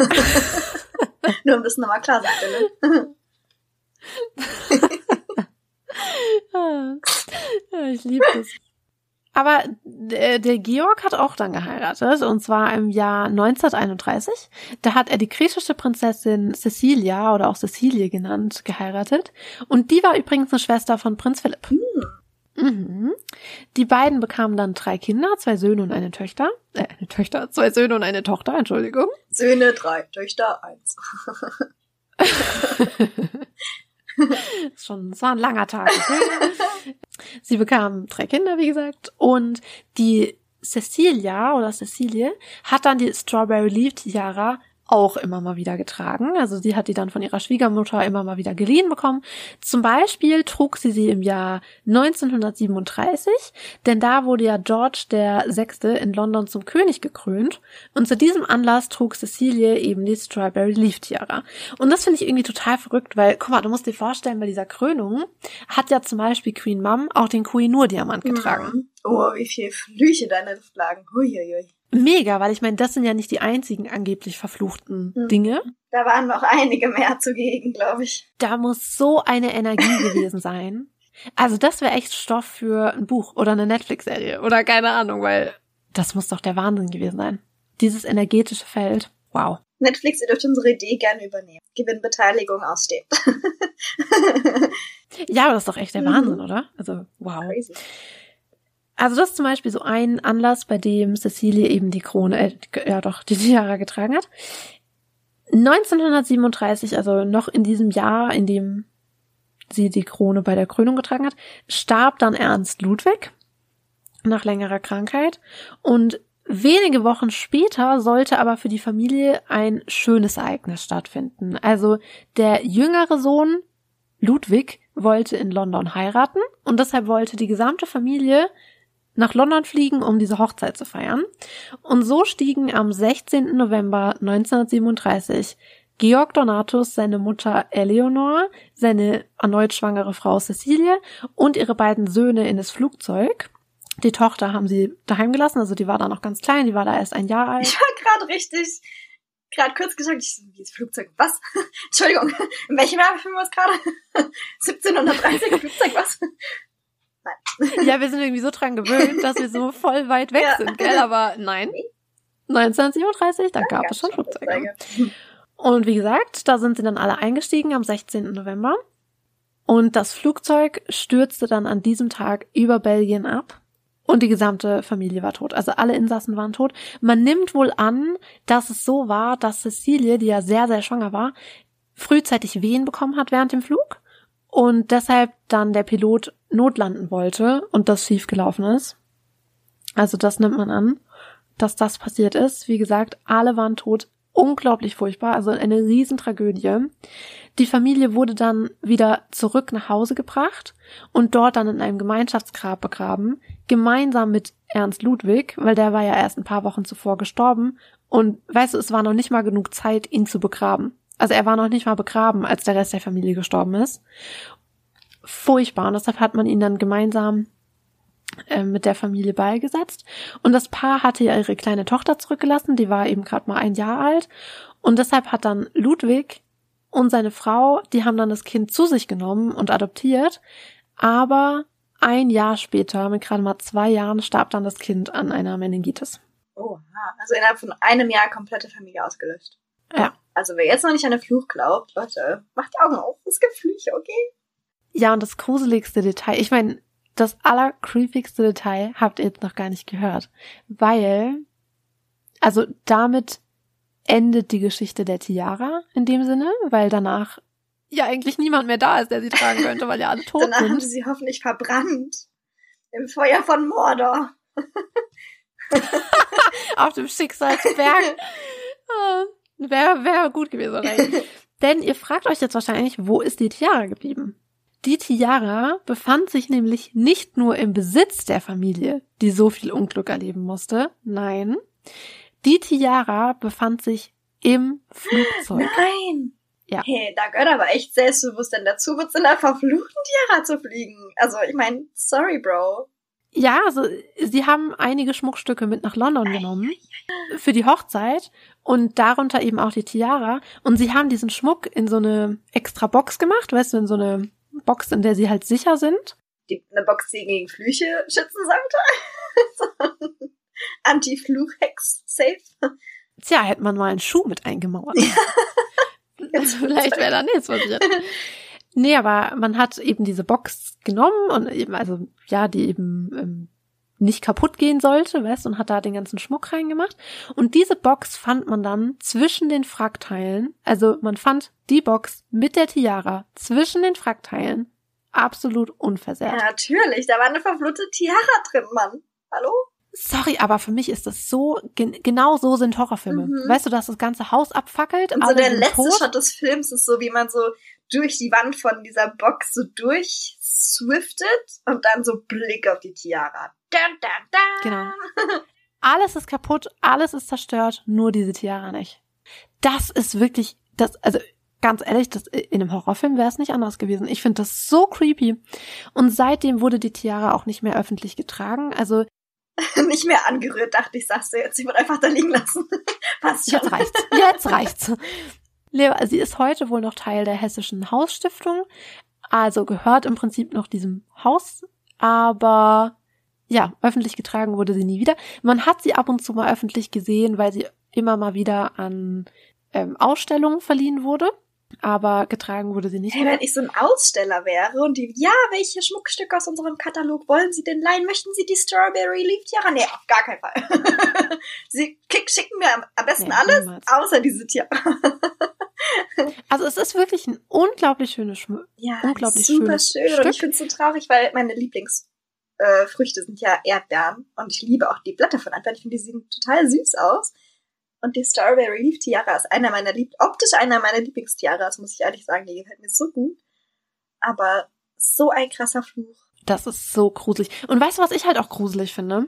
<laughs> Nur um das nochmal klar zu <laughs> stellen. ja, ich liebe das. Aber der, der Georg hat auch dann geheiratet, und zwar im Jahr 1931. Da hat er die griechische Prinzessin Cecilia oder auch Cecilie genannt geheiratet. Und die war übrigens eine Schwester von Prinz Philipp. Hm. Mhm. Die beiden bekamen dann drei Kinder, zwei Söhne und eine Töchter. Äh, eine Töchter, zwei Söhne und eine Tochter, Entschuldigung. Söhne drei, Töchter eins. <laughs> schon, es war ein langer Tag. <laughs> Sie bekamen drei Kinder, wie gesagt, und die Cecilia oder Cecilie hat dann die Strawberry Leaf Tiara auch immer mal wieder getragen. Also sie hat die dann von ihrer Schwiegermutter immer mal wieder geliehen bekommen. Zum Beispiel trug sie sie im Jahr 1937, denn da wurde ja George der Sechste in London zum König gekrönt und zu diesem Anlass trug Cecilie eben die Strawberry Leaf Tiara. Und das finde ich irgendwie total verrückt, weil, guck mal, du musst dir vorstellen, bei dieser Krönung hat ja zum Beispiel Queen Mum auch den Kohinoor Diamant getragen. Mhm. Oh, wie viele Flüche da in der Luft lagen. Huiuiui. Mega, weil ich meine, das sind ja nicht die einzigen angeblich verfluchten Hm. Dinge. Da waren noch einige mehr zugegen, glaube ich. Da muss so eine Energie <laughs> gewesen sein. Also das wäre echt Stoff für ein Buch oder eine Netflix-Serie oder keine Ahnung, weil das muss doch der Wahnsinn gewesen sein. Dieses energetische Feld. Wow. Netflix, ihr dürft unsere Idee gerne übernehmen. Gewinnbeteiligung ausstehen. <laughs> Ja, aber das ist doch echt der Mhm. Wahnsinn, oder? Also, wow. Crazy. Also das ist zum Beispiel so ein Anlass, bei dem Cecilie eben die Krone, äh, ja doch, die Tiara getragen hat. 1937, also noch in diesem Jahr, in dem sie die Krone bei der Krönung getragen hat, starb dann Ernst Ludwig nach längerer Krankheit und Wenige Wochen später sollte aber für die Familie ein schönes Ereignis stattfinden. Also der jüngere Sohn Ludwig wollte in London heiraten und deshalb wollte die gesamte Familie nach London fliegen, um diese Hochzeit zu feiern. Und so stiegen am 16. November 1937 Georg Donatus, seine Mutter Eleonore, seine erneut schwangere Frau Cecilie und ihre beiden Söhne in das Flugzeug. Die Tochter haben sie daheim gelassen, also die war da noch ganz klein, die war da erst ein Jahr alt. Ich war gerade richtig, gerade kurz gesagt, ich so, ist Flugzeug, was? <laughs> Entschuldigung, in welchem Jahr befinden wir uns gerade? 1730 <laughs> Flugzeug, was? <laughs> Ja, wir sind irgendwie so dran gewöhnt, dass wir so voll weit weg ja. sind, gell? Aber nein. 1937, da gab es schon Flugzeuge. Flugzeuge. Und wie gesagt, da sind sie dann alle eingestiegen am 16. November. Und das Flugzeug stürzte dann an diesem Tag über Belgien ab. Und die gesamte Familie war tot. Also alle Insassen waren tot. Man nimmt wohl an, dass es so war, dass Cecilie, die ja sehr, sehr schwanger war, frühzeitig Wehen bekommen hat während dem Flug. Und deshalb dann der Pilot notlanden wollte und das schief gelaufen ist. Also das nimmt man an, dass das passiert ist. Wie gesagt, alle waren tot, unglaublich furchtbar, also eine Riesentragödie. Die Familie wurde dann wieder zurück nach Hause gebracht und dort dann in einem Gemeinschaftsgrab begraben, gemeinsam mit Ernst Ludwig, weil der war ja erst ein paar Wochen zuvor gestorben und weißt du, es war noch nicht mal genug Zeit, ihn zu begraben. Also er war noch nicht mal begraben, als der Rest der Familie gestorben ist. Furchtbar und deshalb hat man ihn dann gemeinsam äh, mit der Familie beigesetzt. Und das Paar hatte ja ihre kleine Tochter zurückgelassen, die war eben gerade mal ein Jahr alt. Und deshalb hat dann Ludwig und seine Frau, die haben dann das Kind zu sich genommen und adoptiert. Aber ein Jahr später, mit gerade mal zwei Jahren, starb dann das Kind an einer Meningitis. Oha, also innerhalb von einem Jahr komplette Familie ausgelöscht. Ja. Also wer jetzt noch nicht an den Fluch glaubt, Leute, macht die Augen auf, es gibt Flüche, okay? Ja, und das gruseligste Detail, ich meine, das allercreepigste Detail habt ihr jetzt noch gar nicht gehört, weil, also damit endet die Geschichte der Tiara in dem Sinne, weil danach ja eigentlich niemand mehr da ist, der sie tragen könnte, weil ja alle tot danach sind. Danach haben sie sie hoffentlich verbrannt im Feuer von Mordor. <laughs> Auf dem Schicksalsberg. Ah, Wäre wär gut gewesen. Oder? <laughs> Denn ihr fragt euch jetzt wahrscheinlich, wo ist die Tiara geblieben? Die Tiara befand sich nämlich nicht nur im Besitz der Familie, die so viel Unglück erleben musste. Nein. Die Tiara befand sich im Flugzeug. Nein! Ja. Hey, da gehört aber echt Selbstbewusstsein dazu, mit so einer verfluchten Tiara zu fliegen. Also, ich meine, sorry, Bro. Ja, also sie haben einige Schmuckstücke mit nach London genommen für die Hochzeit und darunter eben auch die Tiara. Und sie haben diesen Schmuck in so eine extra Box gemacht, weißt du, in so eine Box, in der sie halt sicher sind. Die, eine Box, die gegen Flüche schützen sollte. <laughs> Anti-Fluch-Hex-Safe. Tja, hätte man mal einen Schuh mit eingemauert. <laughs> Vielleicht wäre da nichts passiert. Nee, aber man hat eben diese Box genommen und eben, also ja, die eben ähm, nicht kaputt gehen sollte, weißt, und hat da den ganzen Schmuck reingemacht. Und diese Box fand man dann zwischen den Frackteilen. Also man fand die Box mit der Tiara zwischen den Frackteilen absolut unversehrt. Ja, natürlich, da war eine verfluchte Tiara drin, Mann. Hallo? Sorry, aber für mich ist das so, gen genau so sind Horrorfilme. Mhm. Weißt du, dass das ganze Haus abfackelt? Und so der letzte tot. Shot des Films ist so, wie man so durch die Wand von dieser Box so durchswiftet und dann so Blick auf die Tiara. Dun, dun, dun. Genau. Alles ist kaputt, alles ist zerstört, nur diese Tiara nicht. Das ist wirklich, das, also ganz ehrlich, das, in einem Horrorfilm wäre es nicht anders gewesen. Ich finde das so creepy. Und seitdem wurde die Tiara auch nicht mehr öffentlich getragen. Also <laughs> nicht mehr angerührt, dachte ich, sagst du jetzt. Sie wird einfach da liegen lassen. <laughs> Passt schon. Jetzt reicht's. Jetzt reicht's. Leo, sie ist heute wohl noch Teil der Hessischen Hausstiftung, also gehört im Prinzip noch diesem Haus, aber ja, öffentlich getragen wurde sie nie wieder. Man hat sie ab und zu mal öffentlich gesehen, weil sie immer mal wieder an ähm, Ausstellungen verliehen wurde aber getragen wurde sie nicht. Hey, wenn ich so ein Aussteller wäre und die, ja, welche Schmuckstücke aus unserem Katalog wollen Sie denn leihen? Möchten Sie die Strawberry Leaf Tiara? Nee, auf gar keinen Fall. <laughs> sie schicken mir am besten nee, alles, niemals. außer diese Tiara. <laughs> also es ist wirklich ein unglaublich schönes Schmuck. Ja, unglaublich super schön. Stück. Und ich finde es so traurig, weil meine Lieblings äh, Früchte sind ja Erdbeeren und ich liebe auch die Blätter von Erdbeeren. Ich finde, die sehen total süß aus. Und die Strawberry Leaf Tiara ist einer meiner lieb optisch einer meiner Lieblingstiaras, muss ich ehrlich sagen. Die gefällt mir so gut. Aber so ein krasser Fluch. Das ist so gruselig. Und weißt du, was ich halt auch gruselig finde?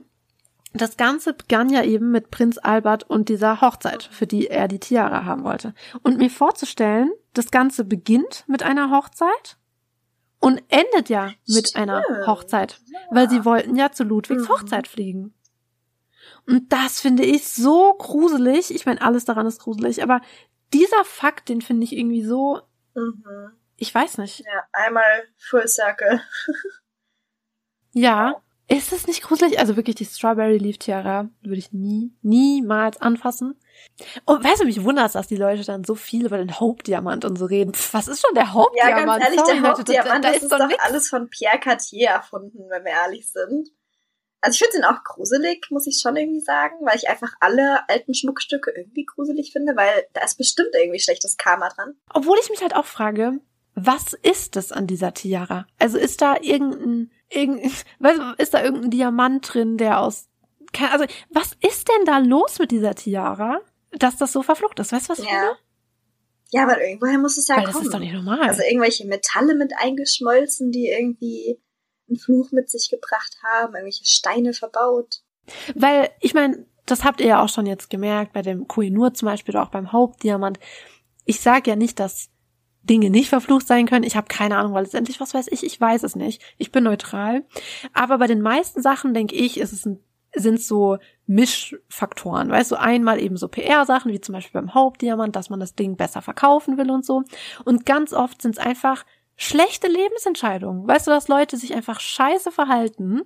Das Ganze begann ja eben mit Prinz Albert und dieser Hochzeit, für die er die Tiara haben wollte. Und mir vorzustellen, das Ganze beginnt mit einer Hochzeit und endet ja mit Stimmt. einer Hochzeit, weil sie wollten ja zu Ludwigs Mhm. Hochzeit fliegen. Und das finde ich so gruselig. Ich meine, alles daran ist gruselig, aber dieser Fakt, den finde ich irgendwie so, Mhm. ich weiß nicht. Ja, einmal Full Circle. Ja, ist es nicht gruselig? Also wirklich die Strawberry Leaf Tiara würde ich nie, niemals anfassen. Und weißt du, mich wundert es, dass die Leute dann so viel über den Hope-Diamant und so reden. Pff, was ist schon der Ja, Hope-Diamant? ganz ehrlich, Sorry, der Hauptdiamant, da, da das ist ist doch doch nix. alles von Pierre Cartier erfunden, wenn wir ehrlich sind. Also ich finde den auch gruselig, muss ich schon irgendwie sagen, weil ich einfach alle alten Schmuckstücke irgendwie gruselig finde, weil da ist bestimmt irgendwie schlechtes Karma dran. Obwohl ich mich halt auch frage, was ist es an dieser Tiara? Also ist da irgendein, irgendein weißt du, ist da irgendein Diamant drin, der aus, also was ist denn da los mit dieser Tiara, dass das so verflucht ist? Weißt du, was ich Ja. meine? Ja, aber irgendwoher muss es ja Weil das kommen. ist doch nicht normal. Also irgendwelche Metalle mit eingeschmolzen, die irgendwie einen Fluch mit sich gebracht haben, irgendwelche Steine verbaut. Weil, ich meine, das habt ihr ja auch schon jetzt gemerkt, bei dem Koinur zum Beispiel oder auch beim Hauptdiamant. Ich sage ja nicht, dass Dinge nicht verflucht sein können. Ich habe keine Ahnung, weil letztendlich, was weiß ich, ich weiß es nicht. Ich bin neutral. Aber bei den meisten Sachen, denke ich, ist es ein, sind so Mischfaktoren. Weißt du, einmal eben so PR-Sachen, wie zum Beispiel beim Hauptdiamant, dass man das Ding besser verkaufen will und so. Und ganz oft sind es einfach schlechte Lebensentscheidungen. Weißt du, dass Leute sich einfach scheiße verhalten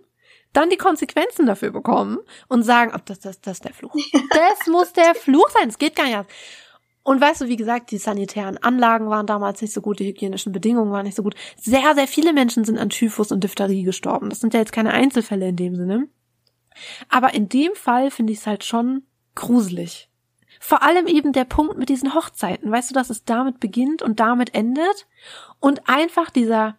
dann die Konsequenzen dafür bekommen und sagen, ob das, das, das ist der Fluch. <laughs> Das muss der Fluch sein. Es geht gar nicht anders. Und weißt du, wie gesagt, die sanitären Anlagen waren damals nicht so gut, die hygienischen Bedingungen waren nicht so gut. Sehr, sehr viele Menschen sind an Typhus und Diphtherie gestorben. Das sind ja jetzt keine Einzelfälle in dem Sinne. Aber in dem Fall finde ich es halt schon gruselig. Vor allem eben der Punkt mit diesen Hochzeiten. Weißt du, dass es damit beginnt und damit endet? Und einfach dieser,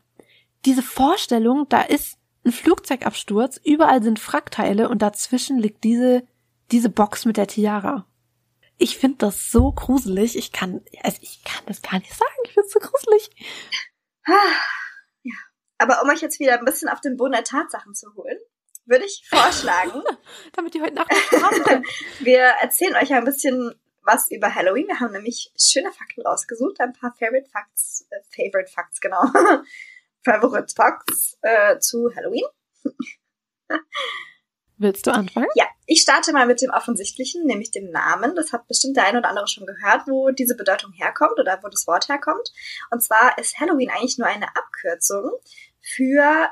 diese Vorstellung, da ist ein Flugzeugabsturz, überall sind Frackteile und dazwischen liegt diese, diese Box mit der Tiara. Ich finde das so gruselig. Ich kann, also ich kann das gar nicht sagen. Ich finde es so gruselig. Ah, Ja. Aber um euch jetzt wieder ein bisschen auf den Boden der Tatsachen zu holen, würde ich vorschlagen, <laughs> Damit die heute Nacht können. <laughs> wir erzählen euch ein bisschen was über Halloween. Wir haben nämlich schöne Fakten rausgesucht, ein paar Favorite Facts, äh, Favorite Facts, genau. <laughs> Favorite Facts äh, zu Halloween. Willst du anfangen? Ja, ich starte mal mit dem Offensichtlichen, nämlich dem Namen. Das hat bestimmt der eine oder andere schon gehört, wo diese Bedeutung herkommt oder wo das Wort herkommt. Und zwar ist Halloween eigentlich nur eine Abkürzung für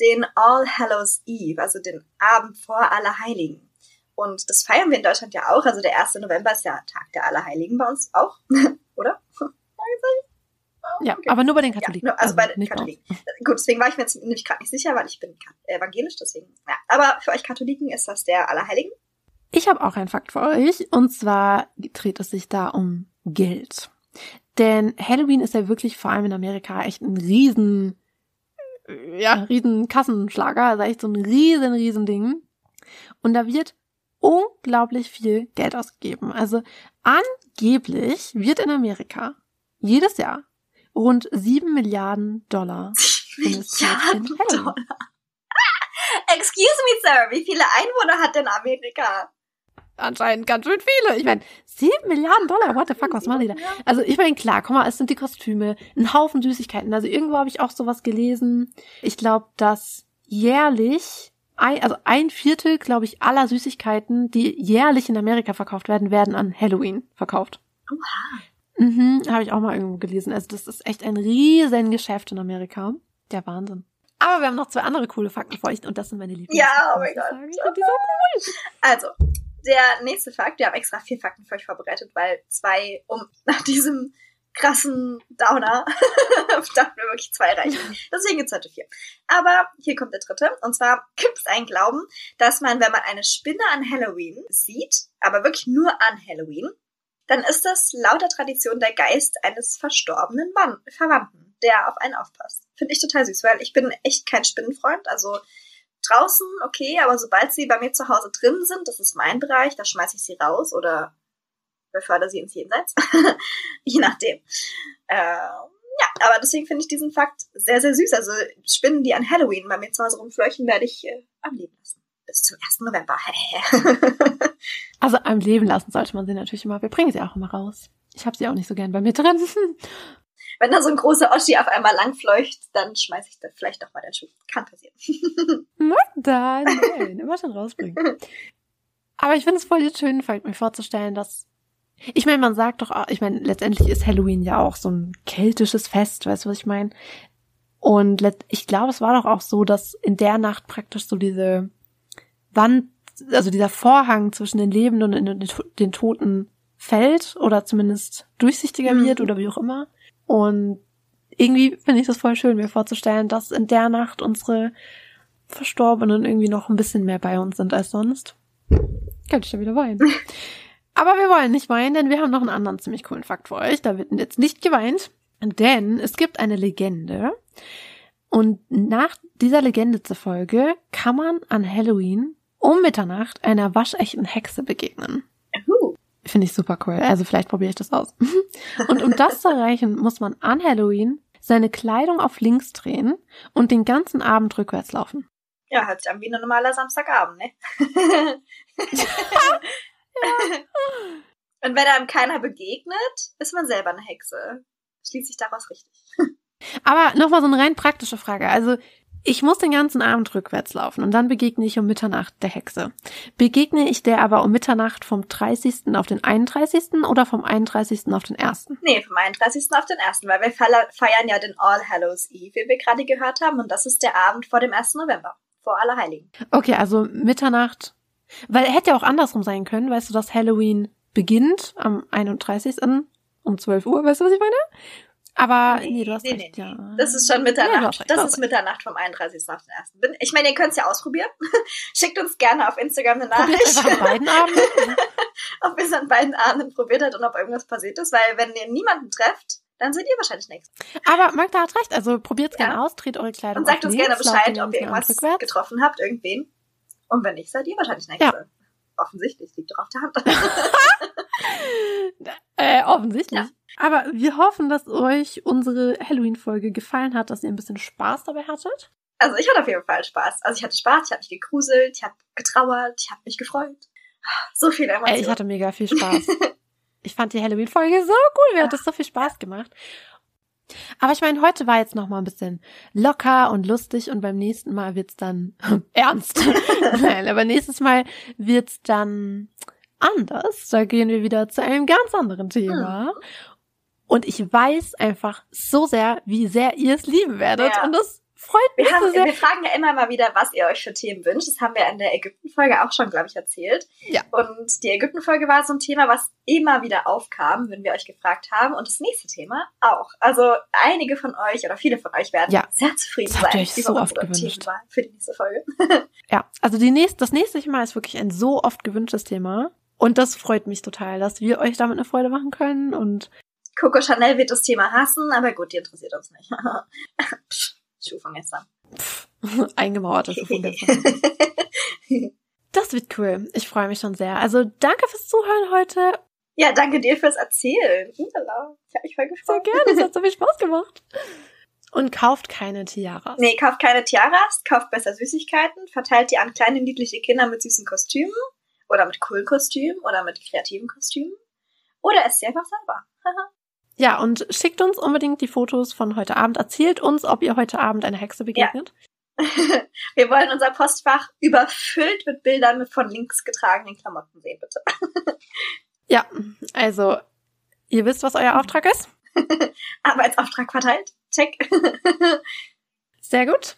den All Hallows Eve, also den Abend vor Allerheiligen. Und das feiern wir in Deutschland ja auch. Also der 1. November ist ja Tag der Allerheiligen bei uns auch, <laughs> oder? <laughs> Ja, Okay. aber nur bei den Ja, Katholiken. nur- also bei den nicht bei uns. Katholiken. Gut, deswegen war ich mir jetzt nämlich gerade nicht sicher, weil ich bin evangelisch, deswegen. Ja. Aber für euch Katholiken ist das der Allerheiligen. Ich habe auch einen Fakt für euch. Und zwar dreht es sich da um Geld. Denn Halloween ist ja wirklich vor allem in Amerika echt ein riesen, äh, ja, riesen Kassenschlager. Also echt so ein riesen, riesen Ding. Und da wird unglaublich viel Geld ausgegeben. Also angeblich wird in Amerika jedes Jahr rund sieben Milliarden Dollar Milliarden. Dollar. <laughs> Excuse me, Sir, wie viele Einwohner hat denn Amerika? Anscheinend ganz schön viele. Ich meine, sieben Milliarden Dollar, what the fuck, was machen die da? Also ich meine, klar, guck mal, es sind die Kostüme, ein Haufen Süßigkeiten. Also irgendwo habe ich auch sowas gelesen. Ich glaube, dass jährlich, ein, also ein Viertel, glaube ich, aller Süßigkeiten, die jährlich in Amerika verkauft werden, werden an Halloween verkauft. Oha. Mhm, habe ich auch mal irgendwo gelesen. Also das ist echt ein riesen Geschäft in Amerika. Der Wahnsinn. Aber wir haben noch zwei andere coole Fakten für euch und das sind meine Lieblings. Ja, oh mein Gott. Ich find die so Also, der nächste Fakt, wir haben extra vier Fakten für euch vorbereitet, weil zwei, um <laughs> nach diesem krassen Downer, <laughs> dachten wir wirklich zwei reichen. <laughs> Deswegen gibt's heute vier. Aber hier kommt der dritte. Und zwar gibt es einen Glauben, dass man, wenn man eine Spinne an Halloween sieht, aber wirklich nur an Halloween, dann ist das laut der Tradition der Geist eines verstorbenen Mann, Verwandten, der auf einen aufpasst. Finde ich total süß, weil ich bin echt kein Spinnenfreund. Also draußen, okay, aber sobald sie bei mir zu Hause drin sind, das ist mein Bereich, da schmeiße ich sie raus oder befördere sie ins Jenseits. <laughs> Je nachdem. Ähm, ja, aber deswegen finde ich diesen Fakt sehr, sehr süß. Also Spinnen, die an Halloween bei mir zu Hause rumfleuchen, werde ich äh, am Leben lassen. Bis zum 1. November. <laughs> also am Leben lassen sollte man sie natürlich immer. Wir bringen sie auch immer raus. Ich habe sie auch nicht so gern bei mir drin. <laughs> Wenn da so ein großer Oschi auf einmal langfleucht, dann schmeiße ich da vielleicht doch mal den Schuh. Kann passieren. <laughs> Magda, nein, immer schon rausbringen. Aber ich finde es voll schön, mir vorzustellen, dass ich meine, man sagt doch, ich meine, letztendlich ist Halloween ja auch so ein keltisches Fest, weißt du, was ich meine? Und ich glaube, es war doch auch so, dass in der Nacht praktisch so diese Wand, also dieser Vorhang zwischen den Lebenden und den Toten fällt oder zumindest durchsichtiger mhm. wird oder wie auch immer. Und irgendwie finde ich das voll schön, mir vorzustellen, dass in der Nacht unsere Verstorbenen irgendwie noch ein bisschen mehr bei uns sind als sonst. Könnte ich da wieder weinen. <laughs> Aber wir wollen nicht weinen, denn wir haben noch einen anderen ziemlich coolen Fakt für euch. Da wird jetzt nicht geweint, denn es gibt eine Legende. Und nach dieser Legende zufolge kann man an Halloween um Mitternacht einer waschechten Hexe begegnen. Finde ich super cool. Also vielleicht probiere ich das aus. <laughs> Und um das zu erreichen, muss man an Halloween seine Kleidung auf links drehen und den ganzen Abend rückwärts laufen. Ja, hört sich an wie ein normaler Samstagabend, ne? <laughs> Und wenn einem keiner begegnet, ist man selber eine Hexe. Schließt sich daraus richtig. Aber nochmal so eine rein praktische Frage. Also, ich muss den ganzen Abend rückwärts laufen und dann begegne ich um Mitternacht der Hexe. Begegne ich der aber um Mitternacht vom 30. auf den 31. oder vom 31. auf den 1.? Nee, vom 31. auf den 1., weil wir feiern ja den All Hallows Eve, wie wir gerade gehört haben, und das ist der Abend vor dem 1. November, vor Allerheiligen. Okay, also Mitternacht weil er hätte ja auch andersrum sein können, weißt du, dass Halloween beginnt am 31. um 12 Uhr, weißt du, was ich meine? Aber nee, nee du hast nee, recht, nee. ja. Das ist schon Mitternacht. Nee, das ist Mitternacht vom 31. auf den 1. Ich meine, ihr könnt es ja ausprobieren. <laughs> Schickt uns gerne auf Instagram eine Nachricht. Probiert an beiden Abenden. <laughs> ob ihr es an beiden Abenden probiert habt und ob irgendwas passiert ist, weil wenn ihr niemanden trefft, dann seid ihr wahrscheinlich nichts. Aber Magda hat recht, also probiert es ja. gerne aus, dreht eure Kleidung Und sagt uns links, gerne Bescheid, ob ihr irgendwas getroffen habt, irgendwen. Und wenn nicht, seid ihr wahrscheinlich nächste. Ja. Offensichtlich, liegt doch auf der Hand. <laughs> äh, offensichtlich. Ja. Aber wir hoffen, dass euch unsere Halloween-Folge gefallen hat, dass ihr ein bisschen Spaß dabei hattet. Also ich hatte auf jeden Fall Spaß. Also ich hatte Spaß, ich habe mich gegruselt, ich habe getrauert, ich habe mich gefreut. So viele Emotionen. Ey, ich hatte mega viel Spaß. <laughs> ich fand die Halloween-Folge so cool, mir hat das so viel Spaß gemacht. Aber ich meine, heute war jetzt noch mal ein bisschen locker und lustig und beim nächsten Mal wird's dann <laughs> ernst. <laughs> Nein, aber nächstes Mal wird's dann anders. Da gehen wir wieder zu einem ganz anderen Thema. Hm. Und ich weiß einfach so sehr, wie sehr ihr es lieben werdet. Ja. Und das freut mich wir haben, so sehr. Wir fragen ja immer mal wieder, was ihr euch für Themen wünscht. Das haben wir in der Ägypten-Folge auch schon, glaube ich, erzählt. Ja. Und die Ägypten-Folge war so ein Thema, was immer wieder aufkam, wenn wir euch gefragt haben. Und das nächste Thema auch. Also einige von euch oder viele von euch werden ja. sehr zufrieden das sein. Ihr euch so oft gewünscht. Für die nächste Folge. <laughs> ja, also die nächste, das nächste Thema ist wirklich ein so oft gewünschtes Thema. Und das freut mich total, dass wir euch damit eine Freude machen können und Coco Chanel wird das Thema hassen, aber gut, die interessiert uns nicht. <laughs> Schuh von gestern. Eingemauerte Schuh von gestern. <laughs> das wird cool. Ich freue mich schon sehr. Also danke fürs Zuhören heute. Ja, danke dir fürs Erzählen. Ich habe mich voll gefreut. Sehr gerne, es hat so viel Spaß gemacht. Und kauft keine Tiaras. Nee, kauft keine Tiaras, kauft besser Süßigkeiten, verteilt die an kleine niedliche Kinder mit süßen Kostümen oder mit coolen Kostümen oder mit kreativen Kostümen. Oder esst sie einfach selber. <laughs> Ja, und schickt uns unbedingt die Fotos von heute Abend. Erzählt uns, ob ihr heute Abend eine Hexe begegnet. Ja. <laughs> Wir wollen unser Postfach überfüllt mit Bildern von links getragenen Klamotten sehen, bitte. <laughs> ja, also ihr wisst, was euer Auftrag ist. <laughs> Arbeitsauftrag verteilt. Check. Sehr gut.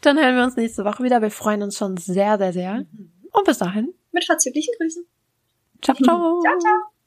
Dann hören wir uns nächste Woche wieder. Wir freuen uns schon sehr, sehr, sehr. Mhm. Und bis dahin. Mit verzüglichen Grüßen. Ciao, ciao. ciao, ciao.